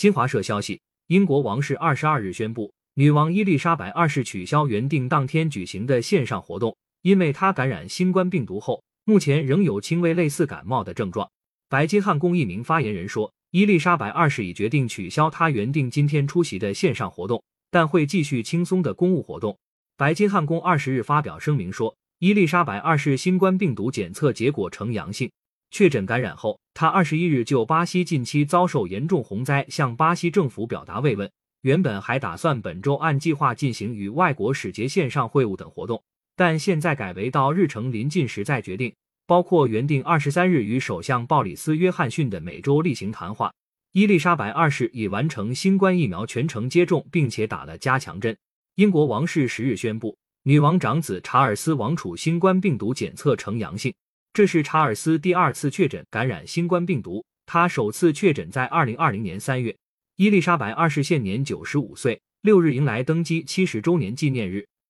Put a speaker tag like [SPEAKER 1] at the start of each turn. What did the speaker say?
[SPEAKER 1] 新华社消息，英国王室二十二日宣布，女王伊丽莎白二世取消原定当天举行的线上活动，因为她感染新冠病毒后，目前仍有轻微类似感冒的症状。白金汉宫一名发言人说，伊丽莎白二世已决定取消她原定今天出席的线上活动，但会继续轻松的公务活动。白金汉宫二十日发表声明说，伊丽莎白二世新冠病毒检测结果呈阳性。确诊感染后，他二十一日就巴西近期遭受严重洪灾向巴西政府表达慰问。原本还打算本周按计划进行与外国使节线上会晤等活动，但现在改为到日程临近时再决定。包括原定二十三日与首相鲍里斯·约翰逊的美洲例行谈话。伊丽莎白二世已完成新冠疫苗全程接种，并且打了加强针。英国王室十日宣布，女王长子查尔斯王储新冠病毒检测呈阳性。这是查尔斯第二次确诊感染新冠病毒，他首次确诊在二零二零年三月。伊丽莎白二世现年九十五岁，六日迎来登基七十周年纪念日。